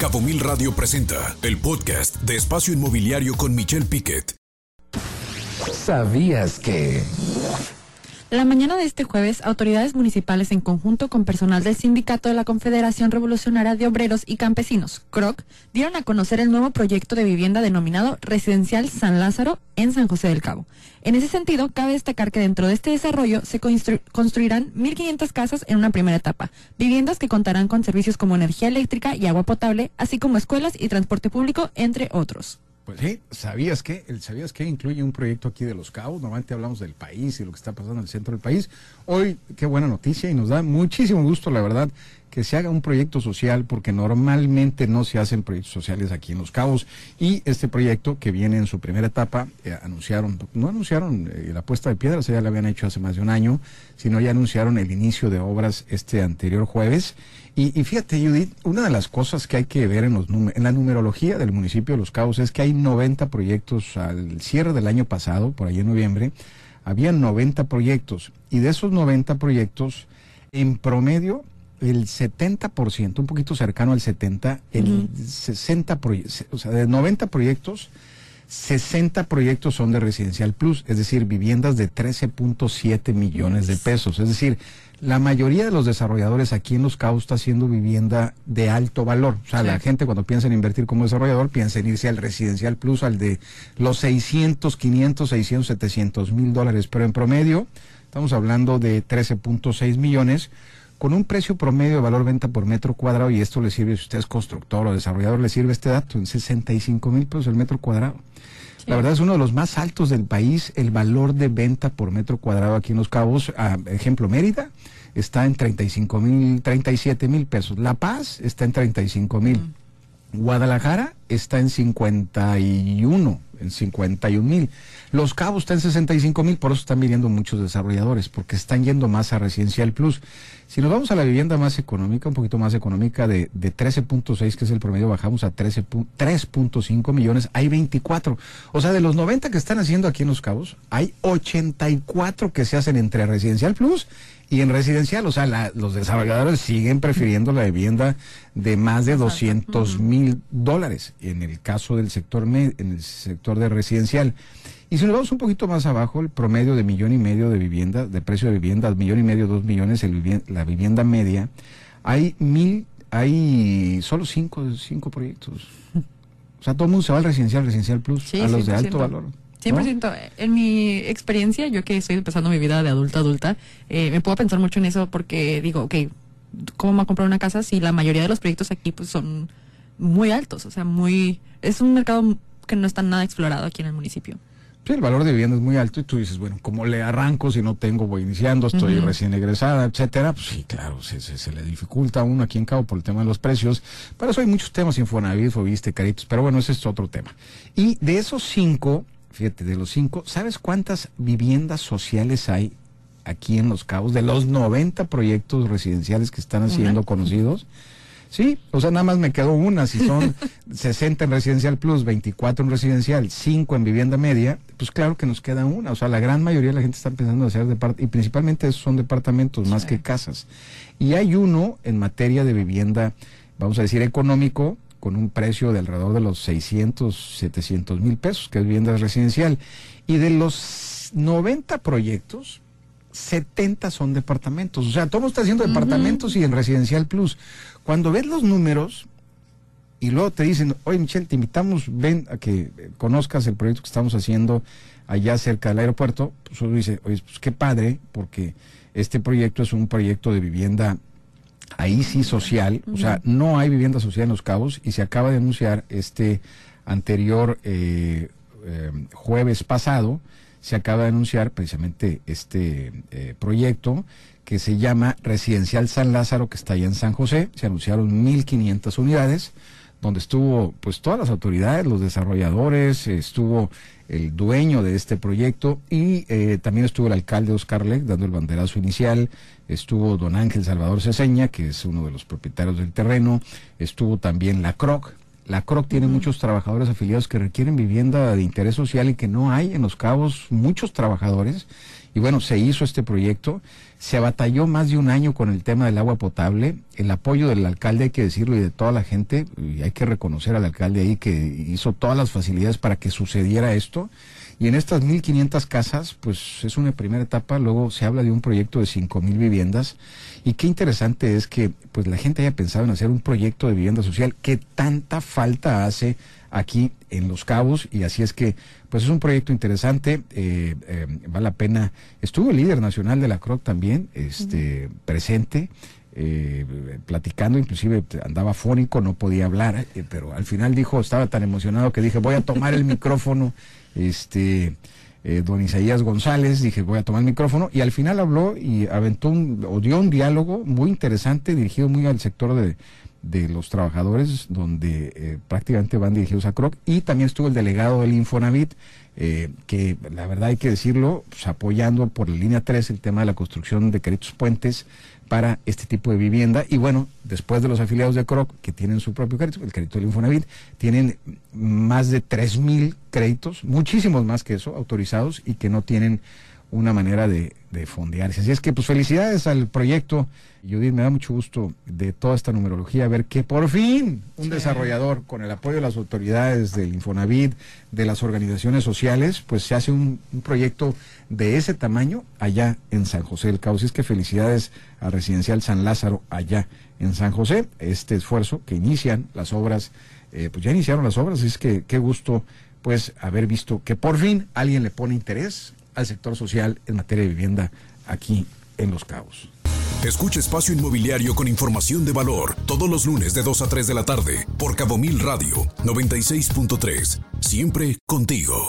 Cabo Mil Radio presenta el podcast de Espacio Inmobiliario con Michelle Piquet. ¿Sabías que? La mañana de este jueves, autoridades municipales en conjunto con personal del sindicato de la Confederación Revolucionaria de Obreros y Campesinos, CROC, dieron a conocer el nuevo proyecto de vivienda denominado Residencial San Lázaro en San José del Cabo. En ese sentido, cabe destacar que dentro de este desarrollo se construirán 1.500 casas en una primera etapa, viviendas que contarán con servicios como energía eléctrica y agua potable, así como escuelas y transporte público, entre otros. Pues sí, ¿sabías que El ¿Sabías que incluye un proyecto aquí de Los Cabos? Normalmente hablamos del país y lo que está pasando en el centro del país. Hoy, qué buena noticia y nos da muchísimo gusto, la verdad, que se haga un proyecto social porque normalmente no se hacen proyectos sociales aquí en Los Cabos. Y este proyecto que viene en su primera etapa eh, anunciaron, no anunciaron eh, la puesta de piedras, ya la habían hecho hace más de un año, sino ya anunciaron el inicio de obras este anterior jueves. Y, fíjate Judith, una de las cosas que hay que ver en, los en la numerología del municipio de Los Cabos es que hay 90 proyectos al cierre del año pasado, por ahí en noviembre, había 90 proyectos y de esos 90 proyectos en promedio el 70%, un poquito cercano al 70, el 60 proyectos, o sea, de 90 proyectos, 60 proyectos son de Residencial Plus, es decir, viviendas de 13.7 millones de pesos. Es decir, la mayoría de los desarrolladores aquí en Los Cabos está haciendo vivienda de alto valor. O sea, la gente cuando piensa en invertir como desarrollador piensa en irse al Residencial Plus, al de los 600, 500, 600, 700 mil dólares. Pero en promedio, estamos hablando de 13.6 millones con un precio promedio de valor venta por metro cuadrado, y esto le sirve, si usted es constructor o desarrollador, le sirve este dato, en 65 mil pesos el metro cuadrado. La verdad es uno de los más altos del país, el valor de venta por metro cuadrado aquí en Los Cabos. Ejemplo, Mérida está en 35 mil, 37 mil pesos. La Paz está en 35 mil. Guadalajara está en 51, en 51 mil. Los Cabos está en 65 mil, por eso están viniendo muchos desarrolladores, porque están yendo más a Residencial Plus. Si nos vamos a la vivienda más económica, un poquito más económica, de, de 13.6, que es el promedio, bajamos a 3.5 millones, hay 24. O sea, de los 90 que están haciendo aquí en Los Cabos, hay 84 que se hacen entre Residencial Plus y en residencial, o sea, los desarrolladores siguen prefiriendo la vivienda de más de 200 mil dólares en el caso del sector en el sector de residencial. Y si nos vamos un poquito más abajo, el promedio de millón y medio de vivienda, de precio de vivienda, millón y medio, dos millones, el la vivienda media, hay mil, hay solo cinco, cinco proyectos. O sea, todo el mundo se va al residencial, residencial plus, a los de alto valor. 100%. En mi experiencia, yo que estoy empezando mi vida de adulta adulta, eh, me puedo pensar mucho en eso porque digo, ok, ¿cómo va a comprar una casa si la mayoría de los proyectos aquí pues son muy altos? O sea, muy... Es un mercado que no está nada explorado aquí en el municipio. Sí, el valor de vivienda es muy alto y tú dices, bueno, ¿cómo le arranco si no tengo, voy iniciando, estoy recién egresada, etcétera? Pues sí, claro, se, se, le dificulta a uno aquí en Cabo por el tema de los precios. Para eso hay muchos temas, Infonavit, Fobiste, Caritos, pero bueno, ese es otro tema. Y de esos cinco, fíjate, de los cinco, ¿sabes cuántas viviendas sociales hay aquí en Los Cabos? De los 90 proyectos residenciales que están siendo conocidos. Sí, o sea, nada más me quedó una. Si son 60 en residencial plus, 24 en residencial, 5 en vivienda media, pues claro que nos queda una. O sea, la gran mayoría de la gente está pensando en hacer departamentos, y principalmente esos son departamentos más que casas. Y hay uno en materia de vivienda, vamos a decir, económico, con un precio de alrededor de los 600, 700 mil pesos, que es vivienda residencial. Y de los 90 proyectos, 70 son departamentos. O sea, todo está haciendo departamentos y en residencial plus. Cuando ves los números y luego te dicen, oye Michelle, te invitamos, ven a que conozcas el proyecto que estamos haciendo allá cerca del aeropuerto, pues uno dice, oye, pues qué padre, porque este proyecto es un proyecto de vivienda ahí sí social, o sea, no hay vivienda social en Los Cabos y se acaba de anunciar este anterior eh, eh, jueves pasado, se acaba de anunciar precisamente este eh, proyecto que se llama Residencial San Lázaro, que está allá en San José. Se anunciaron 1.500 unidades, donde estuvo pues todas las autoridades, los desarrolladores, estuvo el dueño de este proyecto y también estuvo el alcalde Oscar Leck dando el banderazo inicial, estuvo don Ángel Salvador Ceseña, que es uno de los propietarios del terreno, estuvo también la CROC. La CROC tiene muchos trabajadores afiliados que requieren vivienda de interés social y que no hay en los cabos muchos trabajadores Y bueno, se hizo este proyecto, se batalló más de un año con el tema del agua potable, el apoyo del alcalde, hay que decirlo, y de toda la gente, y hay que reconocer al alcalde ahí que hizo todas las facilidades para que sucediera esto. Y en estas 1.500 casas, pues es una primera etapa, luego se habla de un proyecto de 5.000 viviendas. Y qué interesante es que pues la gente haya pensado en hacer un proyecto de vivienda social que tanta falta hace aquí en Los Cabos. Y así es que pues es un proyecto interesante, eh, eh, vale la pena. Estuvo el líder nacional de la CROC también, este, presente. Eh, platicando, inclusive andaba fónico, no podía hablar, pero al final dijo, estaba tan emocionado que dije, voy a tomar el micrófono este eh, don Isaías González, dije voy a tomar el micrófono y al final habló y aventó un, o dio un diálogo muy interesante dirigido muy al sector de, de los trabajadores donde eh, prácticamente van dirigidos a CROC y también estuvo el delegado del Infonavit eh, que la verdad hay que decirlo pues, apoyando por la línea 3 el tema de la construcción de créditos puentes para este tipo de vivienda. Y bueno, después de los afiliados de CROC, que tienen su propio crédito, el crédito del Infonavit, tienen más de 3.000 créditos, muchísimos más que eso, autorizados y que no tienen una manera de, de fondearse. Así es que, pues felicidades al proyecto. Judith, me da mucho gusto de toda esta numerología ver que por fin un desarrollador, con el apoyo de las autoridades del Infonavit, de las organizaciones sociales, pues se hace un, un proyecto de ese tamaño allá en San José del Cabo. Así es que felicidades a Residencial San Lázaro allá en San José. Este esfuerzo que inician las obras, eh, pues ya iniciaron las obras, así es que qué gusto pues haber visto que por fin alguien le pone interés al sector social en materia de vivienda aquí en Los Cabos. Escucha Espacio Inmobiliario con información de valor todos los lunes de 2 a 3 de la tarde por Cabo Mil Radio 96.3. Siempre contigo.